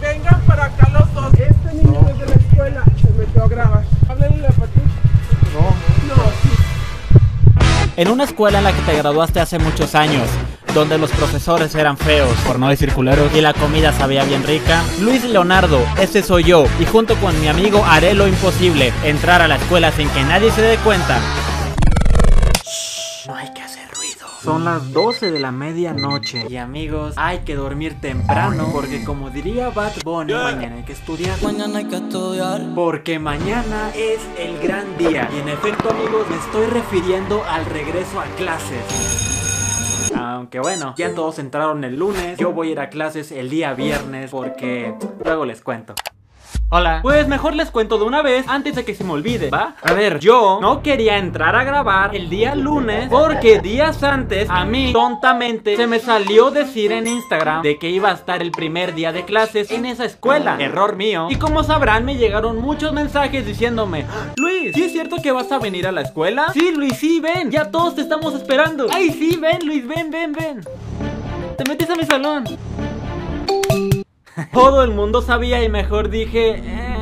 Vengan para acá los dos. Este niño desde la escuela se metió a grabar. Háblenle a Patricia. No. No, sí. En una escuela en la que te graduaste hace muchos años, donde los profesores eran feos, por no decir culeros, y la comida sabía bien rica, Luis Leonardo, ese soy yo, y junto con mi amigo haré lo imposible, entrar a la escuela sin que nadie se dé cuenta. Son las 12 de la medianoche. Y amigos, hay que dormir temprano. Porque como diría Bad Bunny, mañana hay que estudiar. Mañana hay que estudiar. Porque mañana es el gran día. Y en efecto, amigos, me estoy refiriendo al regreso a clases. Aunque bueno, ya todos entraron el lunes. Yo voy a ir a clases el día viernes porque luego les cuento. Hola. Pues mejor les cuento de una vez antes de que se me olvide, ¿va? A ver, yo no quería entrar a grabar el día lunes porque días antes a mí tontamente se me salió decir en Instagram de que iba a estar el primer día de clases en esa escuela. Error mío. Y como sabrán, me llegaron muchos mensajes diciéndome, Luis, ¿sí es cierto que vas a venir a la escuela? Sí, Luis, sí, ven. Ya todos te estamos esperando. Ay, sí, ven, Luis, ven, ven, ven. Te metiste a mi salón. Todo el mundo sabía y mejor dije... "Eh,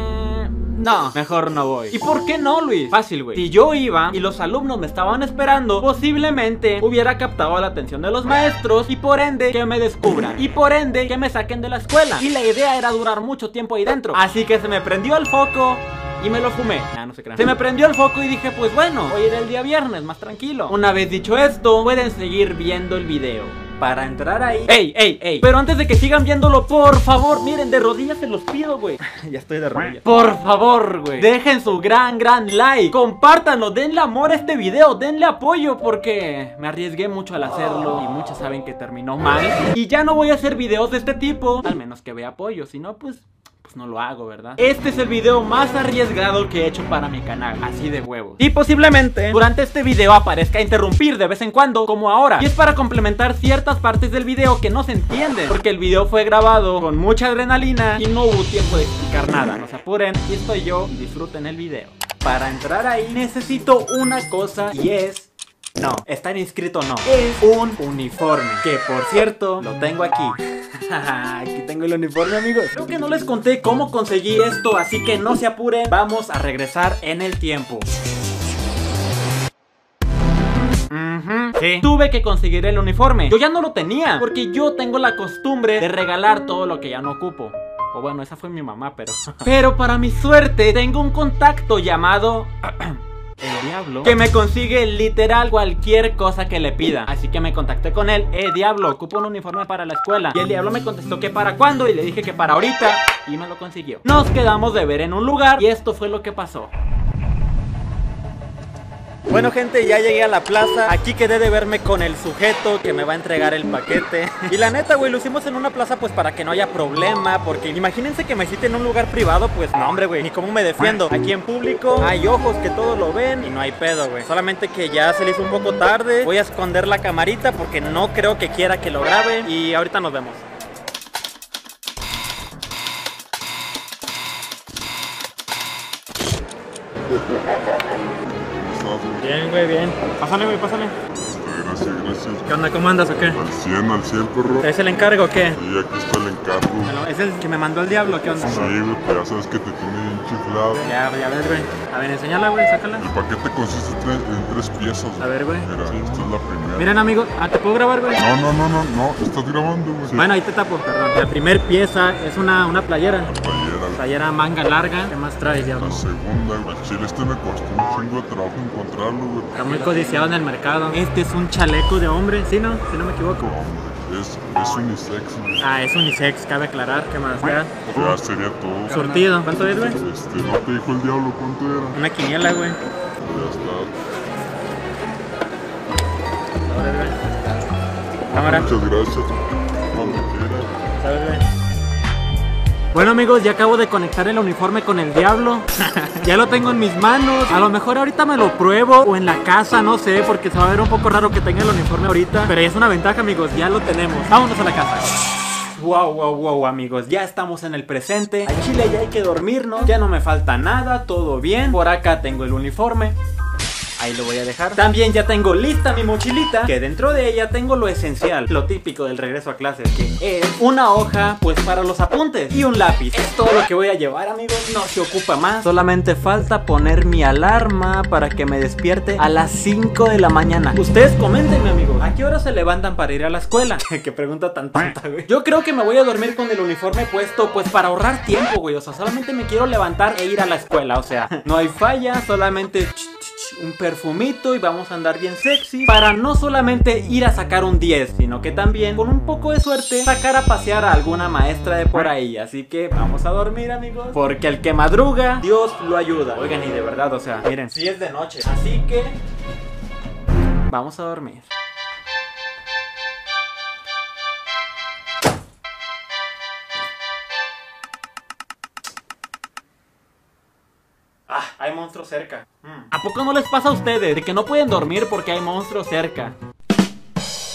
no, mejor no voy. ¿Y por qué no, Luis? Fácil, güey. Si yo iba y los alumnos me estaban esperando, posiblemente hubiera captado la atención de los maestros y por ende que me descubran. Y por ende que me saquen de la escuela. Y la idea era durar mucho tiempo ahí dentro. Así que se me prendió el foco. Y me lo fumé. No se crean. Se me prendió el foco y dije, pues bueno, hoy era el día viernes, más tranquilo. Una vez dicho esto, pueden seguir viendo el video. Para entrar ahí. ¡Ey, ey, ey! Pero antes de que sigan viéndolo, por favor, miren, de rodillas se los pido, güey. ya estoy de rodillas. Por favor, güey. Dejen su gran, gran like. Compártanlo, denle amor a este video, denle apoyo porque me arriesgué mucho al hacerlo y muchos saben que terminó mal. Y ya no voy a hacer videos de este tipo, al menos que vea apoyo, si no, pues pues no lo hago, ¿verdad? Este es el video más arriesgado que he hecho para mi canal, así de huevos. Y posiblemente durante este video aparezca interrumpir de vez en cuando, como ahora. Y es para complementar ciertas partes del video que no se entienden, porque el video fue grabado con mucha adrenalina y no hubo tiempo de explicar nada. No se apuren, y estoy yo, disfruten el video. Para entrar ahí necesito una cosa y es no, estar inscrito no. Es un uniforme. Que por cierto, lo tengo aquí. aquí tengo el uniforme, amigos. Creo que no les conté cómo conseguí esto, así que no se apuren. Vamos a regresar en el tiempo. Sí. Tuve que conseguir el uniforme. Yo ya no lo tenía, porque yo tengo la costumbre de regalar todo lo que ya no ocupo. O bueno, esa fue mi mamá, pero. pero para mi suerte, tengo un contacto llamado. El diablo que me consigue literal cualquier cosa que le pida. Así que me contacté con él. Eh, diablo, ocupo un uniforme para la escuela. Y el diablo me contestó que para cuándo. Y le dije que para ahorita. Y me lo consiguió. Nos quedamos de ver en un lugar. Y esto fue lo que pasó. Bueno gente, ya llegué a la plaza. Aquí quedé de verme con el sujeto que me va a entregar el paquete. Y la neta, güey, lo hicimos en una plaza pues para que no haya problema Porque imagínense que me cite en un lugar privado Pues no, hombre, güey, ni cómo me defiendo. Aquí en público hay ojos que todos lo ven Y no hay pedo, güey. Solamente que ya se le hizo un poco tarde. Voy a esconder la camarita porque no creo que quiera que lo graben Y ahorita nos vemos Bien, güey, bien Pásale, güey, pásale Gracias, gracias. ¿Qué onda? ¿Cómo andas o qué? Al 100, al 100, corro. ¿Es el encargo o qué? Y aquí está el encargo. Bueno, ¿Es el que me mandó el diablo? ¿Qué onda? Sí, güey, pero ya sabes que te tiene chiflado. Ya, ya ves, güey. A ver, enséñala, güey, sácala. El paquete consiste en tres, en tres piezas. A ver, güey. Mira, esta es la primera. Miren, amigos. Ah, ¿te puedo grabar, güey? No, no, no, no, no, estás grabando, güey. Bueno, ahí te tapo, perdón. La primer pieza es una, una playera. Playera. Playera manga larga. ¿Qué más traes, diablo? La segunda, güey. Chile este me costó un chingo de trabajo encontrarlo, güey. Está muy codiciado en el mercado. Este es un chaleco de hombre, ¿sí, no? Si no me equivoco. Hombre, es, es unisex, güey. Ah, es unisex, cabe aclarar. ¿Qué más? Ya. Ya sería todo. Surtido. ¿Cuánto es, güey? Este, no te dijo el diablo cuánto era. Una quiniela, güey. Ya está. Ahora, güey. Cámara. Muchas gracias. Cuando quieras. ¿Sabes, güey? Bueno amigos, ya acabo de conectar el uniforme con el diablo. Ya lo tengo en mis manos. A lo mejor ahorita me lo pruebo O en la casa, no sé Porque se va a ver un poco raro que tenga el uniforme ahorita. Pero ya es una ventaja amigos, ya lo tenemos. Vámonos a la casa. Wow, wow, wow amigos, ya estamos en el presente. A Chile ya hay que dormirnos Ya no me falta nada, todo bien. Por acá tengo el uniforme Ahí lo voy a dejar. También ya tengo lista mi mochilita, que dentro de ella tengo lo esencial, lo típico del regreso a clases, que es una hoja, pues para los apuntes y un lápiz. Es todo lo que voy a llevar, amigos. No se ocupa más. Solamente falta poner mi alarma para que me despierte a las 5 de la mañana. Ustedes coméntenme, amigos, ¿a qué hora se levantan para ir a la escuela? qué pregunta tan tonta, güey. Yo creo que me voy a dormir con el uniforme puesto, pues para ahorrar tiempo, güey. O sea, solamente me quiero levantar e ir a la escuela. O sea, no hay falla, solamente un perfumito y vamos a andar bien sexy para no solamente ir a sacar un 10, sino que también con un poco de suerte sacar a pasear a alguna maestra de por ahí. Así que vamos a dormir, amigos, porque el que madruga, Dios lo ayuda. Oigan, y de verdad, o sea, miren, si es de noche, así que vamos a dormir. Hay monstruos cerca. Mm. ¿A poco no les pasa a ustedes de que no pueden dormir porque hay monstruos cerca?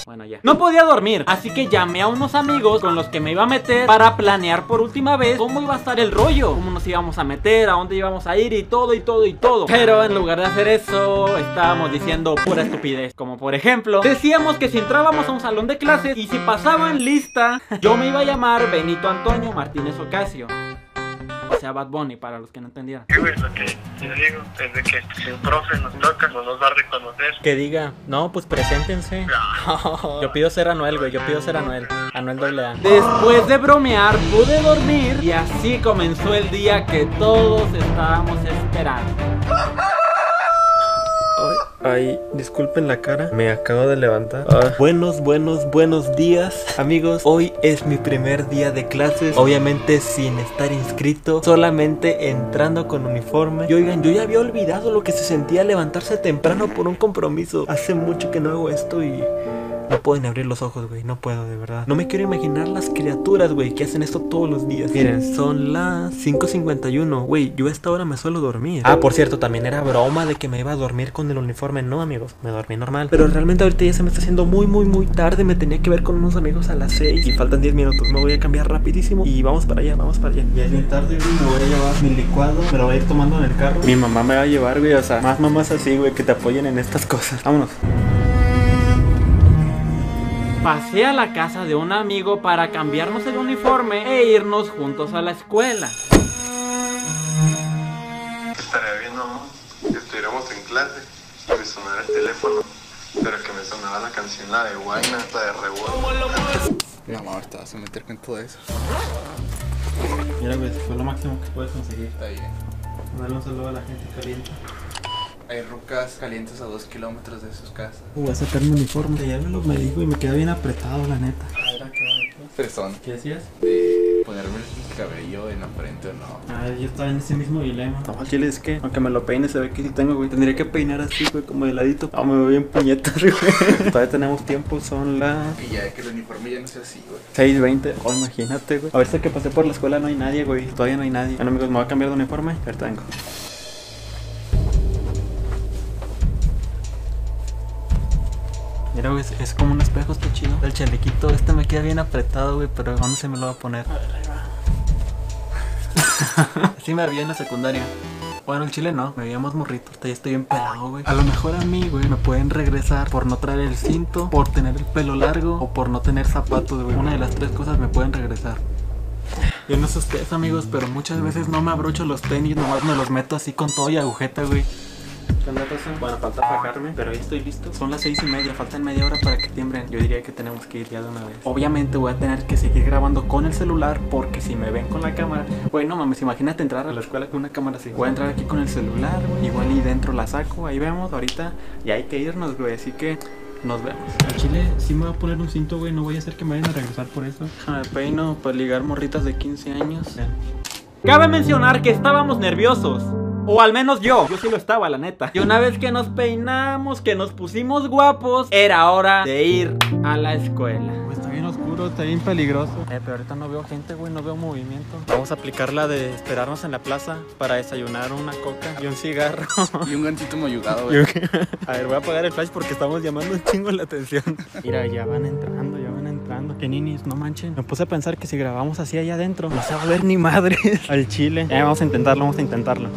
Bueno, ya. No podía dormir, así que llamé a unos amigos con los que me iba a meter para planear por última vez cómo iba a estar el rollo, cómo nos íbamos a meter, a dónde íbamos a ir y todo y todo y todo. Pero en lugar de hacer eso, estábamos diciendo pura estupidez. Como por ejemplo, decíamos que si entrábamos a un salón de clases y si pasaban lista, yo me iba a llamar Benito Antonio Martínez Ocasio. O sea, Bad Bunny, para los que no entendieran. Sí, güey, lo que yo digo es de que si un profe nos toca, no nos va a reconocer. Que diga, no, pues preséntense. Yo pido ser Anuel, güey, yo pido ser Anuel. Anuel doble A. Después de bromear, pude dormir y así comenzó el día que todos estábamos esperando. Ay, disculpen la cara, me acabo de levantar. Ah, buenos, buenos, buenos días, amigos. Hoy es mi primer día de clases, obviamente sin estar inscrito, solamente entrando con uniforme. Y oigan, yo ya había olvidado lo que se sentía levantarse temprano por un compromiso. Hace mucho que no hago esto y no pueden abrir los ojos, güey. No puedo, de verdad. No me quiero imaginar las criaturas, güey, que hacen esto todos los días. Miren, son las 5.51. Güey, yo a esta hora me suelo dormir. Ah, por cierto, también era broma de que me iba a dormir con el uniforme. No, amigos, me dormí normal. Pero realmente ahorita ya se me está haciendo muy, muy, muy tarde. Me tenía que ver con unos amigos a las 6 y faltan 10 minutos. Me voy a cambiar rapidísimo y vamos para allá, vamos para allá. Ya es bien tarde, güey. Me voy a llevar mi licuado. Me lo voy a ir tomando en el carro. Mi mamá me va a llevar, güey. O sea, más mamás así, güey, que te apoyen en estas cosas. Vámonos. Pasé a la casa de un amigo para cambiarnos el uniforme e irnos juntos a la escuela. Estaría bien, mamá, que estuviéramos en clase y me sonara el teléfono, pero que me sonara la canción, la de Guayna, la de Revuelo. Mi mamá ahorita vas a meter con todo eso. Mira, güey, fue lo máximo que puedes conseguir. Está bien. Darle un saludo a la gente caliente. Hay rucas calientes a dos kilómetros de sus casas. Voy a sacar mi uniforme. Ya me lo me dijo y me queda bien apretado, la neta. Mira qué bonito. Fresón. ¿Qué decías? De ponerme el cabello en la frente o no. Ah, yo estaba en ese mismo dilema. No, chile es que, aunque me lo peine, se ve que sí tengo, güey. Tendría que peinar así, güey, como de ladito. Ah, me veo bien puñetas, güey. Todavía tenemos tiempo, son las Y ya que el uniforme ya no sea así, güey. 6.20. Oh, imagínate, güey. A ver si que pasé por la escuela no hay nadie, güey. Todavía no hay nadie. Bueno, amigos, me voy a cambiar de uniforme. Ahorita vengo. Mira, güey, es, es como un espejo, está chido. El chalequito, este me queda bien apretado, güey, pero ¿dónde se me lo va a poner? Así me había en la secundaria. Bueno, el chile no, me veía más morrito, hasta ya estoy bien pelado, güey. A lo mejor a mí, güey, me pueden regresar por no traer el cinto, por tener el pelo largo o por no tener zapatos, güey. Una de las tres cosas me pueden regresar. Yo no sé ustedes, amigos, pero muchas veces no me abrocho los tenis, nomás me los meto así con todo y agujeta, güey. ¿Qué onda, Rosa? Bueno, falta fajarme, pero ya estoy listo. Son las seis y media, faltan media hora para que tiembren. Yo diría que tenemos que ir ya de una vez. Obviamente voy a tener que seguir grabando con el celular porque si me ven con la cámara... Güey, no mames, imagínate entrar a la escuela con una cámara así. Voy a entrar aquí con el celular, güey. Igual y dentro la saco, ahí vemos ahorita. Y hay que irnos, güey, así que... Nos vemos. Al chile sí me voy a poner un cinto, güey. No voy a hacer que me vayan a regresar por eso. Me peino para ligar morritas de 15 años. Cabe mencionar que estábamos nerviosos. O al menos yo, yo sí lo estaba, la neta. Y una vez que nos peinamos, que nos pusimos guapos, era hora de ir a la escuela. Pues está bien oscuro, está bien peligroso. Eh, pero ahorita no veo gente, güey, no veo movimiento. Vamos a aplicar la de esperarnos en la plaza para desayunar una coca y un cigarro. Y un gancito mayugado, güey. a ver, voy a apagar el flash porque estamos llamando un chingo la atención. Mira, ya van entrando, ya van entrando. Que ninis, no manchen. Me puse a pensar que si grabamos así allá adentro, no se va a ver ni madre al chile. Ya vamos a intentarlo, vamos a intentarlo.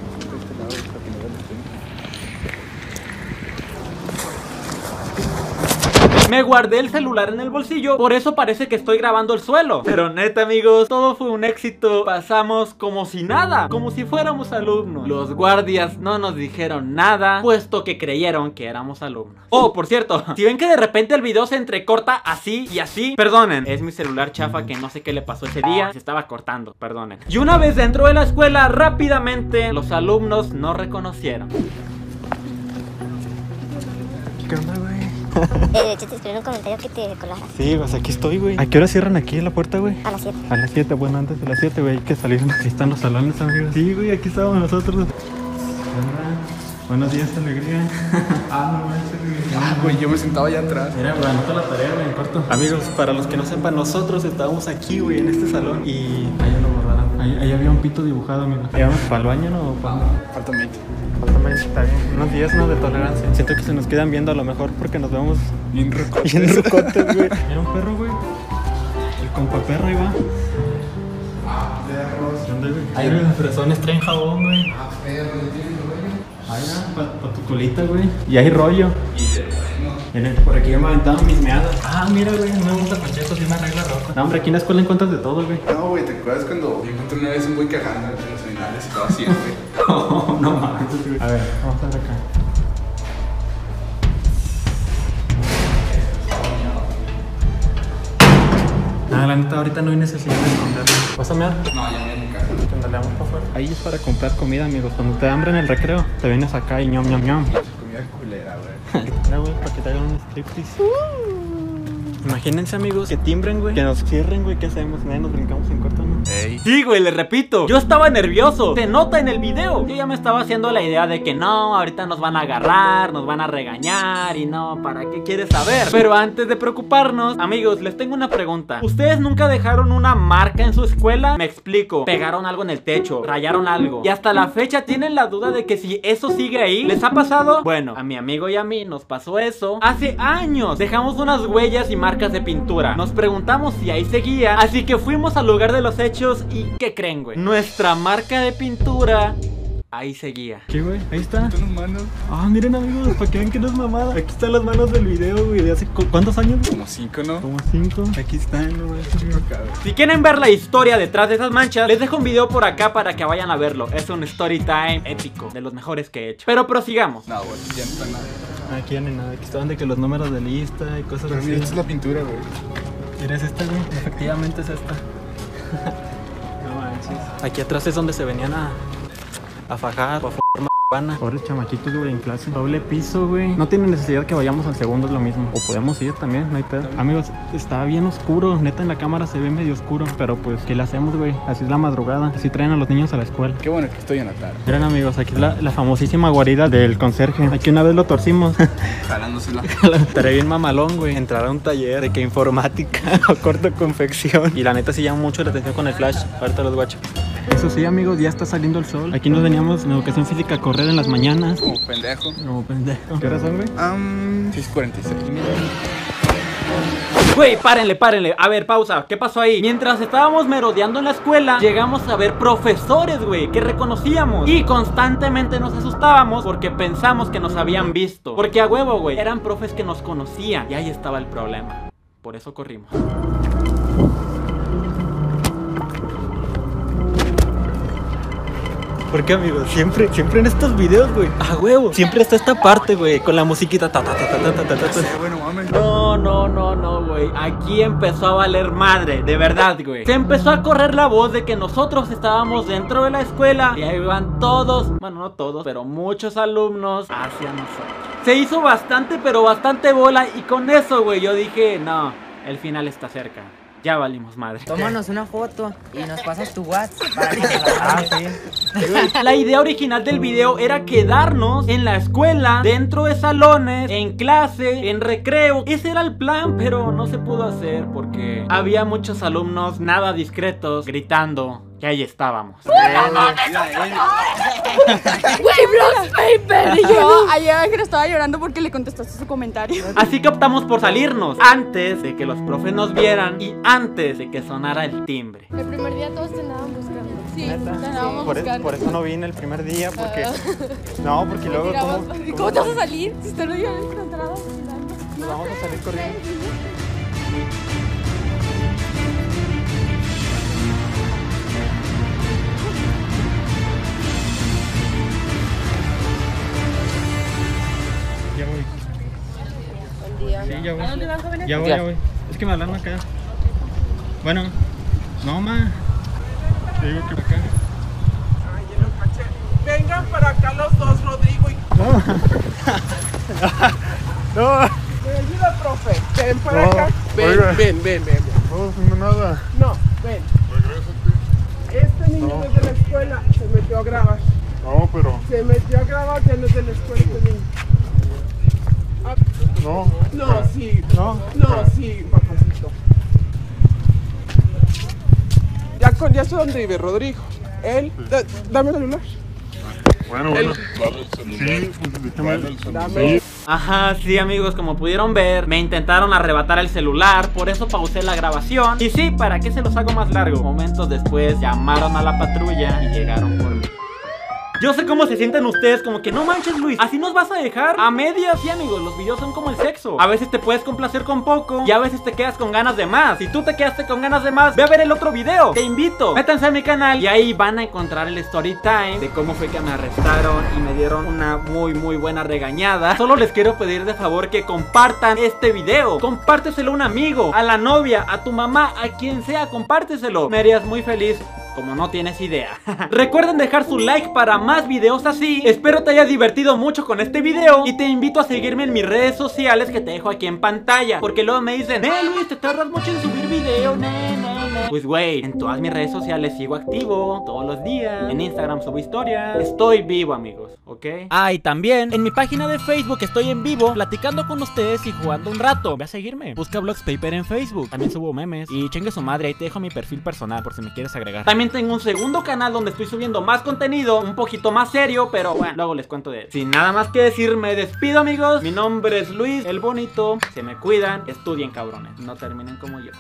Me guardé el celular en el bolsillo, por eso parece que estoy grabando el suelo. Pero neta, amigos, todo fue un éxito. Pasamos como si nada, como si fuéramos alumnos. Los guardias no nos dijeron nada, puesto que creyeron que éramos alumnos. Oh, por cierto, si ven que de repente el video se entrecorta así y así, perdonen, es mi celular chafa que no sé qué le pasó ese día, se estaba cortando, perdonen. Y una vez dentro de la escuela, rápidamente los alumnos no reconocieron. ¿Qué? Eh, de hecho, te escribí en un comentario que te colaras Sí, pues aquí estoy, güey. ¿A qué hora cierran aquí en la puerta, güey? a las 7. A las 7, bueno, antes de las 7, güey, hay que salir. Aquí están los salones, amigos. Sí, güey, aquí estamos nosotros. Hola. Buenos días, alegría. ah, no manches, güey. Ah, güey, yo me sentaba allá atrás. Mira, güey, anota la tarea, güey, en corto. Amigos, para los que no sepan, nosotros estábamos aquí, güey, en este salón y borraron. Ahí, ahí había un pito dibujado, amigo. ¿Íbamos para el baño no? Falta mate. Falta está bien. Unos días, ¿no? De tolerancia. Siento que se nos quedan viendo a lo mejor porque nos vemos Bien roco. bien rucotes, güey. Era un perro, güey. El compa perro ahí va. ¿Dónde, güey? Ahí, los fresones traen jabón, güey. Ahí va, para tu colita, güey. Y hay rollo. Por aquí ya me aventaron mis meadas. Ah, mira, güey, no me gusta Pacheco, sí me arregla ropa. No, hombre, aquí en la escuela encuentras de todo, güey. No, güey, ¿te acuerdas cuando yo encontré una vez un güey cagando entre los seminarios y todo así, güey? No, no mames, güey. A ver, vamos a ver acá. Nada, la neta, ahorita no hay necesidad de esconderlo. ¿Vas a mear? No, ya me en mi casa. Que andaleamos para afuera. Ahí es para comprar comida, amigos. Cuando te da hambre en el recreo, te vienes acá y ñom, ñom, ñom. Para que te hagan un striptease. Imagínense, amigos, que timbren, güey. Que nos cierren, güey. ¿Qué hacemos? Nada, nos brincamos en corto, ¿no? Ey. Sí, güey, le repito. Yo estaba nervioso. Se nota en el video. Yo ya me estaba haciendo la idea de que no, ahorita nos van a agarrar, nos van a regañar y no, ¿para qué quieres saber? Pero antes de preocuparnos, amigos, les tengo una pregunta. ¿Ustedes nunca dejaron una marca en su escuela? Me explico. Pegaron algo en el techo, rayaron algo. Y hasta la fecha tienen la duda de que si eso sigue ahí, ¿les ha pasado? Bueno, a mi amigo y a mí nos pasó eso hace años. Dejamos unas huellas y marcas de pintura. Nos preguntamos si ahí seguía, así que fuimos al lugar de los hechos y ¿qué creen, güey? Nuestra marca de pintura ahí seguía. ¿Qué, güey? Ahí está. Son humanos. Ah, miren, amigos, para que vean que no es mamada. Aquí están las manos del video, güey. ¿De hace cu- cuántos años? Como cinco, ¿no? Como cinco. Aquí están, güey. Si quieren ver la historia detrás de esas manchas, les dejo un video por acá para que vayan a verlo. Es un story time épico, de los mejores que he hecho. Pero prosigamos. No, güey, ya no está nada. Aquí ya ni nada. Aquí estaban de que los números de lista y cosas Pero así. mira, esta es la pintura, güey. Mira, es esta, güey. Efectivamente es esta. no manches. Aquí atrás es donde se venían a, a fajar, a marihuana. Pobres chamaquitos, güey, en clase. Doble piso, güey. No tiene necesidad que vayamos al segundo, es lo mismo. O podemos ir también, no hay pedo. Amigos, está bien oscuro. Neta, en la cámara se ve medio oscuro. Pero pues, ¿qué le hacemos, güey? Así es la madrugada. Así traen a los niños a la escuela. Qué bueno que estoy en la tarde. Miren amigos, aquí es la, la famosísima guarida del conserje. Aquí una vez lo torcimos. Jalándosela. Estaré bien mamalón, güey. Entrar a un taller de que informática o corto confección. Y la neta sí llama mucho la atención con el flash. Ahorita los guacho. Eso sí, amigos, ya está saliendo el sol. Aquí nos veníamos en educación física a correr en las mañanas. Como pendejo. No, pendejo. ¿Qué hora son, güey? Um, 646. Güey, párenle, párenle. A ver, pausa. ¿Qué pasó ahí? Mientras estábamos merodeando en la escuela, llegamos a ver profesores, güey, que reconocíamos. Y constantemente nos asustábamos porque pensamos que nos habían visto. Porque a huevo, güey, eran profes que nos conocían. Y ahí estaba el problema. Por eso corrimos. Porque, amigos, siempre, siempre en estos videos, güey. A huevo. Siempre está esta parte, güey, con la musiquita. Ta, ta, ta, ta, ta, ta, ta, ta. Sí, bueno, mames. No, no, no, no, güey. Aquí empezó a valer madre, de verdad, güey. Se empezó a correr la voz de que nosotros estábamos dentro de la escuela y ahí iban todos, bueno, no todos, pero muchos alumnos hacia nosotros. Se hizo bastante, pero bastante bola y con eso, güey, yo dije, no, el final está cerca. Ya valimos madre. Tómanos una foto y nos pasas tu WhatsApp para que mandes. La idea original del video era quedarnos en la escuela, dentro de salones, en clase, en recreo. Ese era el plan, pero no se pudo hacer porque había muchos alumnos nada discretos gritando que ahí estábamos. Y yo ayer Ángel estaba llorando porque le contestaste su comentario. Así que optamos por salirnos antes de que los profes nos vieran y antes de que sonara el timbre. El primer día todos te andaban buscando. Sí, te andábamos Por, e- buscando. por eso no vine el primer día, porque. No, porque luego. Tirabas- ¿cómo, ¿Cómo te vas a salir? Si usted lo había encontrado. Vamos a salir corriendo. Sí, ya voy. ¿A dónde van, jóvenes? Ya voy, ya voy. Es que me hablaron acá. Bueno. No, ma. Te digo que acá. Ay, ya lo caché. Vengan para acá los dos, Rodrigo y... No. Me ayuda, profe. Ven para No, acá. Ven, oiga. ven, ven, ven. No haciendo nada. No, ven. Este niño no es de la escuela. Se metió a grabar. No, pero. Se metió a grabar, ya no es de la escuela este niño. No. no, sí. No. No, sí, papacito. Ya, con, ya sé dónde vive Rodrigo. Él, da- dame el celular. Bueno, bueno. Sí, pues déjame. Dame. Ajá, sí amigos, como pudieron ver, me intentaron arrebatar el celular, por eso pausé la grabación. Y sí, ¿para qué se los hago más largo? Momentos después llamaron a la patrulla y llegaron por mí. Yo sé cómo se sienten ustedes, como que no manches Luis, así nos vas a dejar a medias. Sí amigos, los videos son como el sexo. A veces te puedes complacer con poco y a veces te quedas con ganas de más. Si tú te quedaste con ganas de más, ve a ver el otro video. Te invito, métanse a mi canal y ahí van a encontrar el story time de cómo fue que me arrestaron y me dieron una muy muy buena regañada. Solo les quiero pedir de favor que compartan este video. Compárteselo a un amigo, a la novia, a tu mamá, a quien sea, compárteselo. Me harías muy feliz como no tienes idea. Recuerden dejar su like para más videos así. Espero te hayas divertido mucho con este video y te invito a seguirme en mis redes sociales que te dejo aquí en pantalla. Porque luego me dicen, eh Luis, te tardas mucho en subir video, ne, ne, ne". Pues güey, en todas mis redes sociales sigo activo todos los días. En Instagram subo historias. Estoy vivo, amigos, ¿ok? Ah, y también en mi página de Facebook estoy en vivo platicando con ustedes y jugando un rato. Ve a seguirme. Busca Blogs Paper en Facebook. También subo memes. Y chingue su madre, ahí te dejo mi perfil personal por si me quieres agregar. También tengo un segundo canal donde estoy subiendo más contenido, un poquito más serio, pero bueno, luego les cuento de él. Sin nada más que decir, me despido, amigos. Mi nombre es Luis, el bonito. Se me cuidan, estudien, cabrones. No terminen como yo.